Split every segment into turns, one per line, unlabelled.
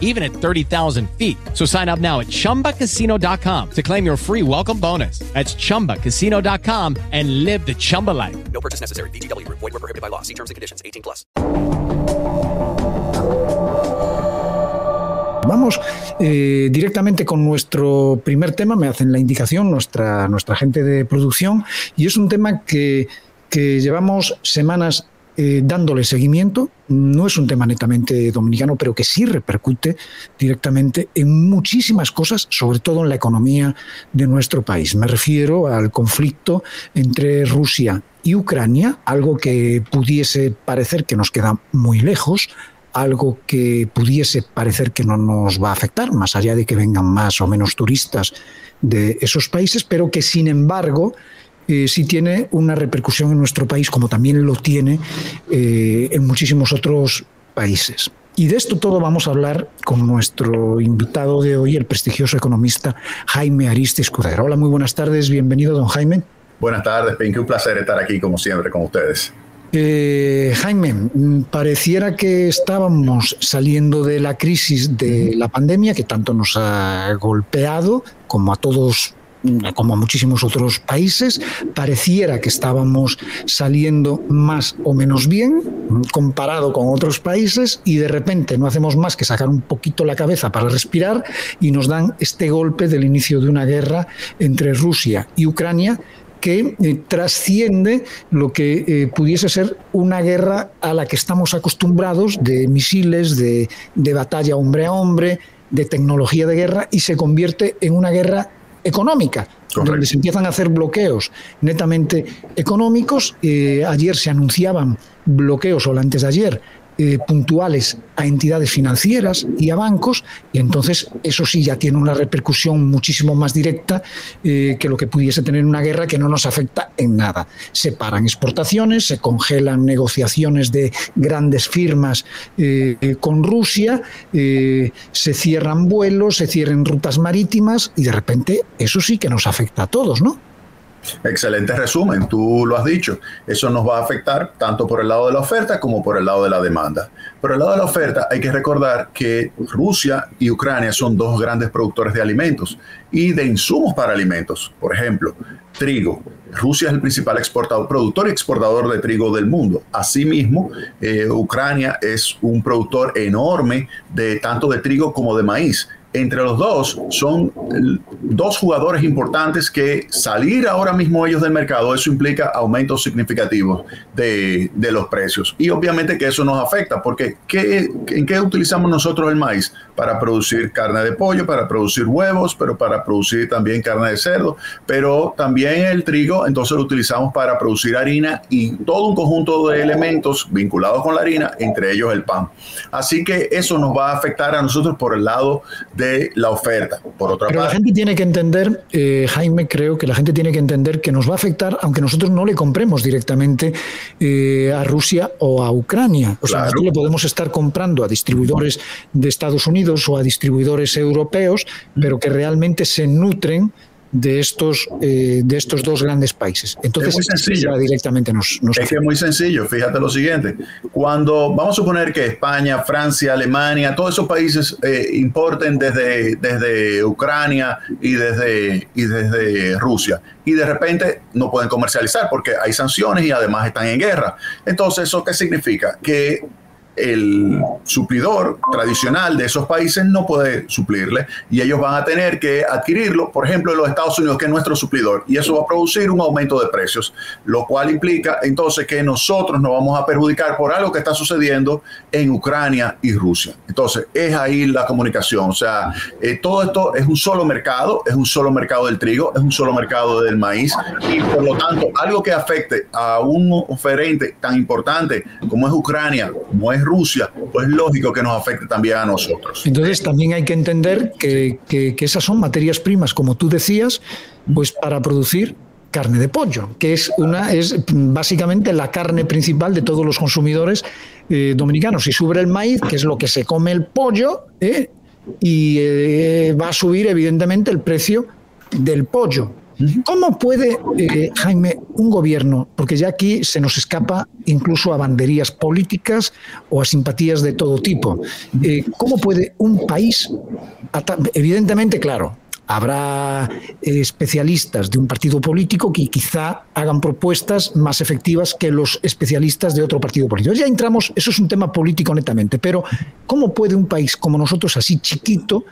even at 30,000 feet. So sign up now at chumbacasino.com to claim your free welcome bonus. That's chumbacasino.com and live the Chumba life.
No purchase necessary. VGW Group. Void were prohibited by law. See terms and conditions. 18 plus.
Vamos eh, directamente con nuestro primer tema, me hacen la indicación nuestra, nuestra gente de producción, y es un tema que, que llevamos semanas eh, dándole seguimiento. No es un tema netamente dominicano, pero que sí repercute directamente en muchísimas cosas, sobre todo en la economía de nuestro país. Me refiero al conflicto entre Rusia y Ucrania, algo que pudiese parecer que nos queda muy lejos, algo que pudiese parecer que no nos va a afectar, más allá de que vengan más o menos turistas de esos países, pero que sin embargo eh, sí tiene una repercusión en nuestro país, como también lo tiene eh, en muchísimos otros países. Y de esto todo vamos a hablar con nuestro invitado de hoy, el prestigioso economista Jaime Aristi Escudero. Hola, muy buenas tardes, bienvenido, don Jaime.
Buenas tardes, Pinky, un placer estar aquí como siempre con ustedes.
Eh, Jaime, mm, pareciera que estábamos saliendo de la crisis de la pandemia que tanto nos ha golpeado, como a todos como a muchísimos otros países, pareciera que estábamos saliendo más o menos bien mm, comparado con otros países y de repente no hacemos más que sacar un poquito la cabeza para respirar y nos dan este golpe del inicio de una guerra entre Rusia y Ucrania que eh, trasciende lo que eh, pudiese ser una guerra a la que estamos acostumbrados de misiles, de, de batalla hombre a hombre, de tecnología de guerra y se convierte en una guerra económica,
Correcto.
donde se empiezan a hacer bloqueos netamente económicos. Eh, ayer se anunciaban bloqueos, o antes de ayer, eh, puntuales a entidades financieras y a bancos, y entonces eso sí ya tiene una repercusión muchísimo más directa eh, que lo que pudiese tener una guerra que no nos afecta en nada. Se paran exportaciones, se congelan negociaciones de grandes firmas eh, con Rusia, se cierran vuelos, se cierran rutas marítimas y de repente eso sí que nos afecta a todos, ¿no?
Excelente resumen, tú lo has dicho. Eso nos va a afectar tanto por el lado de la oferta como por el lado de la demanda. Por el lado de la oferta hay que recordar que Rusia y Ucrania son dos grandes productores de alimentos y de insumos para alimentos. Por ejemplo, trigo. Rusia es el principal exportador, productor y exportador de trigo del mundo. Asimismo, eh, Ucrania es un productor enorme de tanto de trigo como de maíz entre los dos son dos jugadores importantes que salir ahora mismo ellos del mercado, eso implica aumentos significativos de, de los precios. Y obviamente que eso nos afecta, porque ¿qué, ¿en qué utilizamos nosotros el maíz? Para producir carne de pollo, para producir huevos, pero para producir también carne de cerdo, pero también el trigo, entonces lo utilizamos para producir harina y todo un conjunto de elementos vinculados con la harina, entre ellos el pan. Así que eso nos va a afectar a nosotros por el lado de de la oferta. Por otra
Pero
parte,
la gente tiene que entender, eh, Jaime, creo que la gente tiene que entender que nos va a afectar aunque nosotros no le compremos directamente eh, a Rusia o a Ucrania. O sea,
Claro.
nosotros le podemos estar comprando a distribuidores de Estados Unidos o a distribuidores europeos, pero que realmente se nutren de estos, eh, de estos dos grandes países. Entonces,
Es muy sencillo.
directamente nos, nos
Es que es muy sencillo, fíjate lo siguiente, cuando vamos a suponer que España, Francia, Alemania, todos esos países eh, importen desde, desde Ucrania y desde, y desde Rusia y de repente no pueden comercializar porque hay sanciones y además están en guerra. Entonces, ¿eso qué significa? Que el suplidor tradicional de esos países no puede suplirle y ellos van a tener que adquirirlo, por ejemplo, en los Estados Unidos, que es nuestro suplidor, y eso va a producir un aumento de precios, lo cual implica entonces que nosotros nos vamos a perjudicar por algo que está sucediendo en Ucrania y Rusia. Entonces, es ahí la comunicación, o sea, eh, todo esto es un solo mercado, es un solo mercado del trigo, es un solo mercado del maíz, y por lo tanto, algo que afecte a un oferente tan importante como es Ucrania, como es Rusia, pues es lógico que nos afecte también a nosotros.
Entonces también hay que entender que, que- esas son materias primas, como tú decías, pues para producir carne de pollo, que es una es básicamente la carne principal de todos los consumidores eh, dominicanos. Si sube el maíz, que es lo que se come el pollo, ¿eh? y eh, va a subir evidentemente el precio del pollo. ¿Cómo puede, eh, Jaime, un gobierno, porque ya aquí se nos escapa incluso a banderías políticas o a simpatías de todo tipo, eh, cómo puede un país, evidentemente, claro, Habrá especialistas de un partido político que quizá hagan propuestas más efectivas que los especialistas de otro partido político. Ya entramos, eso es un tema político netamente, pero ¿cómo puede un país como nosotros, así chiquito,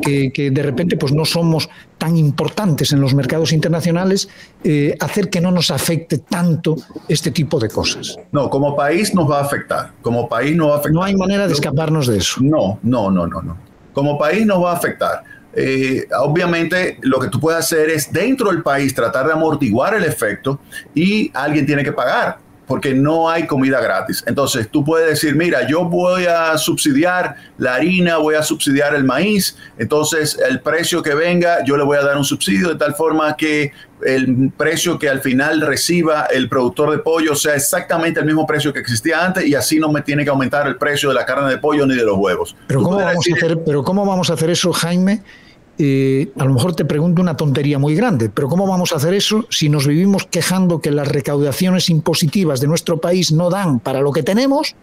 que, de repente pues no somos tan importantes en los mercados internacionales, eh, hacer que no nos afecte tanto este tipo de cosas?
No, como país nos va a afectar. Como país no va a afectar.
No hay manera de escaparnos de eso.
No, no, no, no, no. Como país nos va a afectar eh, obviamente lo que tú puedes hacer es dentro del país tratar de amortiguar el efecto y alguien tiene que pagar porque no hay comida gratis. Entonces tú puedes decir, mira, yo voy a subsidiar la harina, voy a subsidiar el maíz, entonces el precio que venga yo le voy a dar un subsidio de tal forma que el precio que al final reciba el productor de pollo sea exactamente el mismo precio que existía antes y así no me tiene que aumentar el precio de la carne de pollo ni de los huevos.
Pero, ¿cómo vamos, a hacer, pero ¿cómo vamos a hacer eso, Jaime? Eh, a lo mejor te pregunto una tontería muy grande, pero ¿cómo vamos a hacer eso si nos vivimos quejando que las recaudaciones impositivas de nuestro país no dan para lo que tenemos?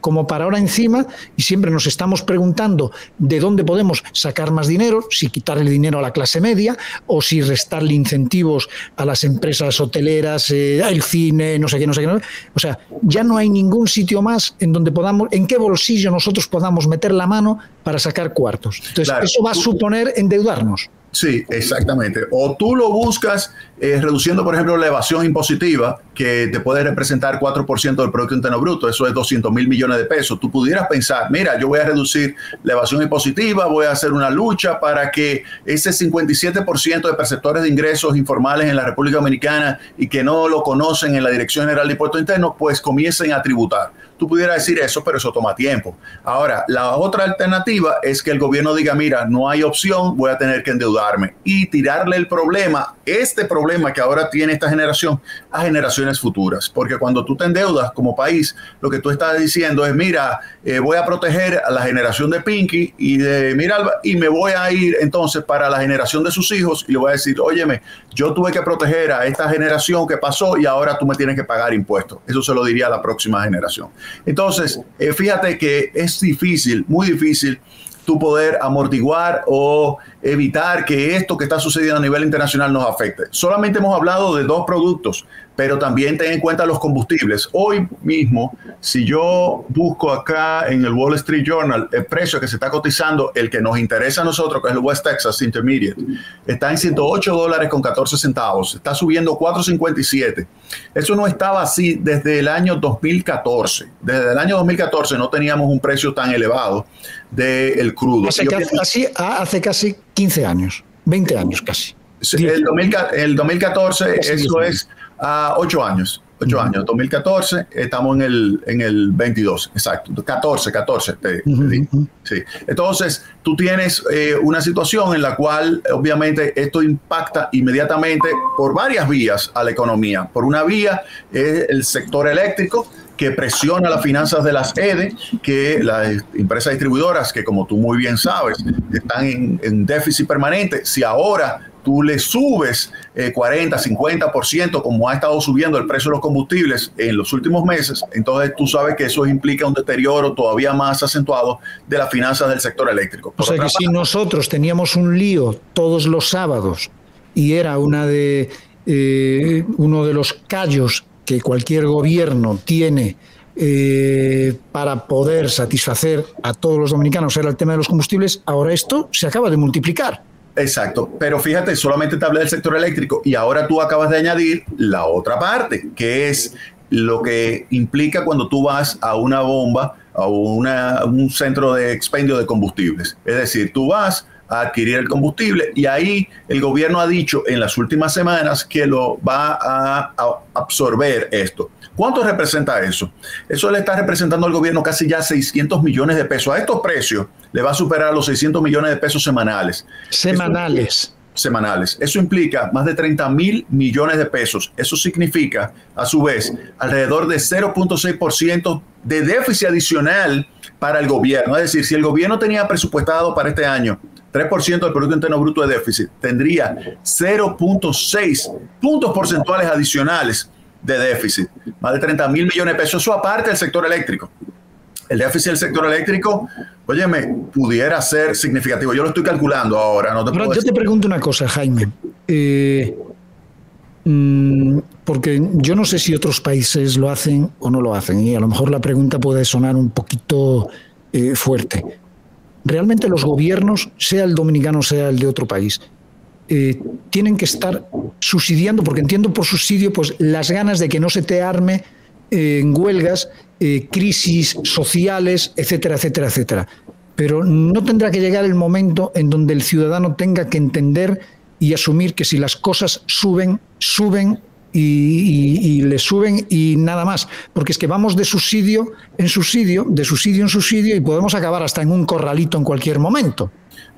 Como para ahora encima y siempre nos estamos preguntando de dónde podemos sacar más dinero, si quitarle dinero a la clase media o si restarle incentivos a las empresas hoteleras, eh, al cine, no sé qué, no sé qué. O sea, ya no hay ningún sitio más en donde podamos, en qué bolsillo nosotros podamos meter la mano para sacar cuartos. Entonces, eso va a suponer endeudarnos.
Sí, exactamente. O tú lo buscas eh, reduciendo, por ejemplo, la evasión impositiva, que te puede representar 4% del Producto Interno Bruto, eso es 200 mil millones de pesos. Tú pudieras pensar, mira, yo voy a reducir la evasión impositiva, voy a hacer una lucha para que ese 57% de perceptores de ingresos informales en la República Dominicana y que no lo conocen en la Dirección General de Impuestos Internos, pues comiencen a tributar. Tú pudieras decir eso, pero eso toma tiempo. Ahora, la otra alternativa es que el gobierno diga, mira, no hay opción, voy a tener que endeudarme y tirarle el problema, este problema que ahora tiene esta generación, a generaciones futuras. Porque cuando tú te endeudas como país, lo que tú estás diciendo es, mira, eh, voy a proteger a la generación de Pinky y de Miralba y me voy a ir entonces para la generación de sus hijos y le voy a decir, óyeme, yo tuve que proteger a esta generación que pasó y ahora tú me tienes que pagar impuestos. Eso se lo diría a la próxima generación. Entonces, eh, fíjate que es difícil, muy difícil, tú poder amortiguar o evitar que esto que está sucediendo a nivel internacional nos afecte. Solamente hemos hablado de dos productos, pero también ten en cuenta los combustibles. Hoy mismo, si yo busco acá en el Wall Street Journal el precio que se está cotizando, el que nos interesa a nosotros, que es el West Texas Intermediate, está en 108 dólares con 14 centavos, está subiendo 4.57. Eso no estaba así desde el año 2014. Desde el año 2014 no teníamos un precio tan elevado del crudo.
Hace, casi, hace casi 15 años, 20 años casi.
El, 2014, eso es a 8 años. 8 años, 2014, estamos en el, en el 22, exacto, 14, 14, te, sí. Entonces, tú tienes eh, una situación en la cual, obviamente, esto impacta inmediatamente por varias vías a la economía. Por una vía es el sector eléctrico, que presiona las finanzas de las EDE, que las empresas distribuidoras, que como tú muy bien sabes, están en, en déficit permanente. Si ahora tú le subes 40, eh, 50%, como ha estado subiendo el precio de los combustibles en los últimos meses, entonces tú sabes que eso implica un deterioro todavía más acentuado de las finanzas del sector eléctrico.
o sea que si nosotros teníamos un lío todos los sábados y era una de, eh, uno de los callos que cualquier gobierno tiene eh, para poder satisfacer a todos los dominicanos era el tema de los combustibles, ahora esto se acaba de multiplicar.
Exacto, pero fíjate, solamente te hablé del sector eléctrico y ahora tú acabas de añadir la otra parte, que es lo que implica cuando tú vas a una bomba, a un centro de expendio de combustibles. Es decir, tú vas a adquirir el combustible y ahí el gobierno ha dicho en las últimas semanas que lo va a absorber esto. ¿Cuánto representa eso? Eso le está representando al gobierno casi ya 600 millones de pesos. A estos precios le va a superar los 600 millones de pesos semanales.
Semanales.
Semanales. Eso implica más de 30 mil millones de pesos. Eso significa, a su vez, alrededor de 0.6% de déficit adicional para el gobierno. Es decir, si el gobierno tenía presupuestado para este año 3% del Producto Interno Bruto de déficit, tendría 0.6 puntos porcentuales adicionales de déficit. Más de 30 mil millones de pesos. Eso aparte del sector eléctrico el déficit del sector eléctrico, óyeme, pudiera ser significativo. Yo lo estoy calculando ahora. No te
yo te pregunto una cosa, Jaime. Eh, mm, porque yo no sé si otros países lo hacen o no lo hacen, y a lo mejor la pregunta puede sonar un poquito eh, fuerte. Realmente los gobiernos, sea el dominicano, sea el de otro país, eh, tienen que estar subsidiando, porque entiendo por subsidio, pues las ganas de que no se te arme en huelgas eh, crisis sociales, etcétera, etcétera, etcétera. Pero no tendrá que llegar el momento en donde el ciudadano tenga que entender y asumir que si las cosas suben, suben y, le suben y nada más. Porque es que vamos de subsidio en subsidio, de subsidio en subsidio y podemos acabar hasta en un corralito en cualquier momento.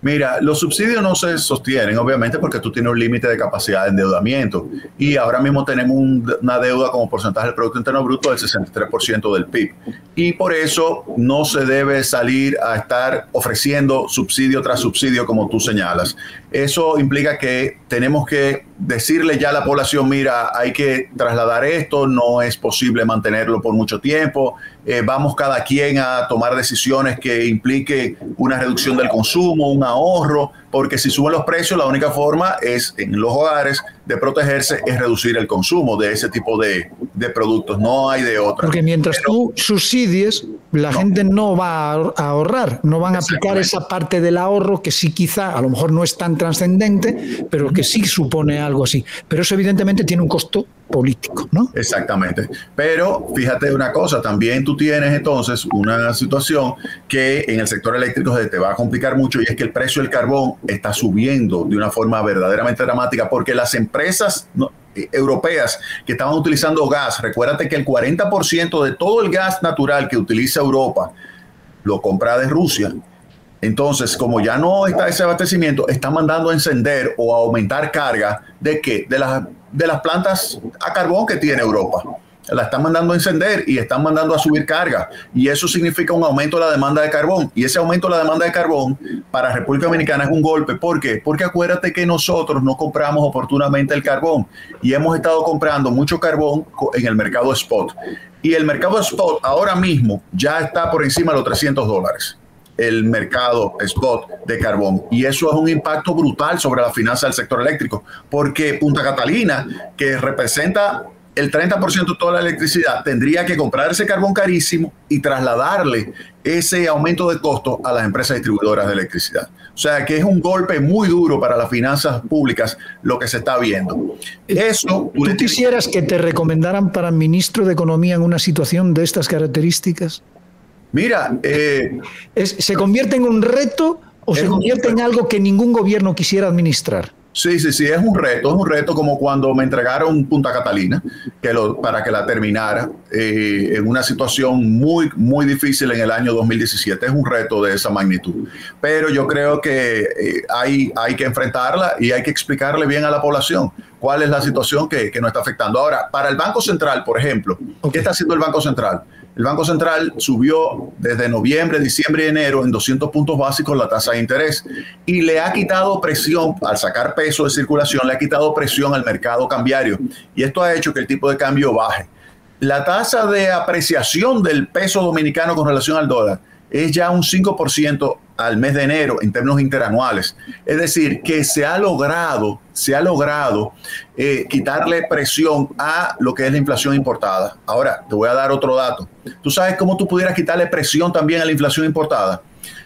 Mira, los subsidios no se sostienen, obviamente, porque tú tienes un límite de capacidad de endeudamiento. Y ahora mismo tenemos una deuda como porcentaje del Producto Interno Bruto del 63% del PIB. Y por eso no se debe salir a estar ofreciendo subsidio tras subsidio, como tú señalas. Eso implica que tenemos que decirle ya a la población, mira, hay que trasladar esto, no es posible mantenerlo por mucho tiempo, eh, vamos cada quien a tomar decisiones que implique una reducción del consumo, un ahorro, porque si suben los precios, la única forma es en los hogares de protegerse es reducir el consumo de ese tipo de, productos, no hay de otra.
Porque mientras tú subsidies, la gente no va a ahorrar, no van a aplicar esa parte del ahorro que sí quizá, a lo mejor no es tan trascendente, pero que sí supone algo así. Pero eso evidentemente tiene un costo político, ¿no?
Exactamente. Pero fíjate una cosa, también tú tienes entonces una situación que en el sector eléctrico se te va a complicar mucho y es que el precio del carbón está subiendo de una forma verdaderamente dramática porque las empresas eh, europeas que estaban utilizando gas, recuérdate que el 40% de todo el gas natural que utiliza Europa lo compra de Rusia. Entonces, como ya no está ese abastecimiento, están mandando a encender o a aumentar carga de qué? De las, de las plantas a carbón que tiene Europa la están mandando a encender y están mandando a subir carga. Y eso significa un aumento de la demanda de carbón. Y ese aumento de la demanda de carbón para República Dominicana es un golpe. ¿Por qué? Porque acuérdate que nosotros no compramos oportunamente el carbón y hemos estado comprando mucho carbón en el mercado spot. Y el mercado spot ahora mismo ya está por encima de los 300 dólares el mercado spot de carbón. Y eso es un impacto brutal sobre la finanza del sector eléctrico, porque Punta Catalina, que representa el 30% de toda la electricidad tendría que comprar ese carbón carísimo y trasladarle ese aumento de costo a las empresas distribuidoras de electricidad. O sea que es un golpe muy duro para las finanzas públicas lo que se está viendo. Eso,
¿Tú, quisieras que te recomendaran para ministro de Economía en una situación de estas características?
Mira, eh,
¿se convierte en un reto o se convierte en algo que ningún gobierno quisiera administrar?
Sí, sí, sí, es un reto, es un reto como cuando me entregaron Punta Catalina que lo, para que la terminara eh, en una situación muy, muy difícil en el año 2017. Es un reto de esa magnitud. Pero yo creo que eh, hay, hay que enfrentarla y hay que explicarle bien a la población cuál es la situación que, que nos está afectando. Ahora, para el Banco Central, por ejemplo, ¿qué está haciendo el Banco Central? El Banco Central subió desde noviembre, diciembre y enero en 200 puntos básicos la tasa de interés y le ha quitado presión, al sacar peso de circulación, le ha quitado presión al mercado cambiario y esto ha hecho que el tipo de cambio baje. La tasa de apreciación del peso dominicano con relación al dólar es ya un 5% al mes de enero en términos interanuales. Es decir, que se ha logrado, se ha logrado eh, quitarle presión a lo que es la inflación importada. Ahora, te voy a dar otro dato. ¿Tú sabes cómo tú pudieras quitarle presión también a la inflación importada?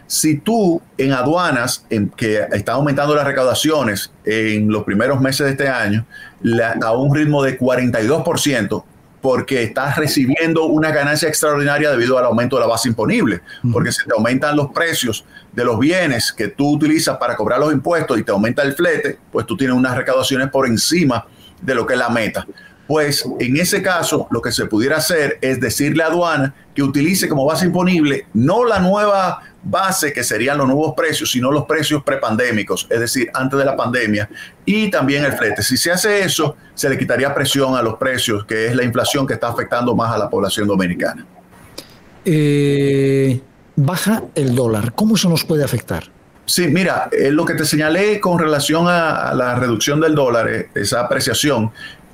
Si tú en aduanas, en que está aumentando las recaudaciones en los primeros meses de este año, a un ritmo de 42%, porque estás recibiendo una ganancia extraordinaria debido al aumento de la base imponible, porque si te aumentan los precios de los bienes que tú utilizas para cobrar los impuestos y te aumenta el flete, pues tú tienes unas recaudaciones por encima de lo que es la meta. Pues en ese caso lo que se pudiera hacer es decirle a aduana que utilice como base imponible no la nueva base que serían los nuevos precios, sino los precios prepandémicos, es decir, antes de la pandemia, y también el flete. Si se hace eso, se le quitaría presión a los precios, que es la inflación que está afectando más a la población dominicana.
Eh, baja el dólar, ¿cómo eso nos puede afectar?
Sí, mira, eh, lo que te señalé con relación a, a la reducción del dólar, eh, esa apreciación,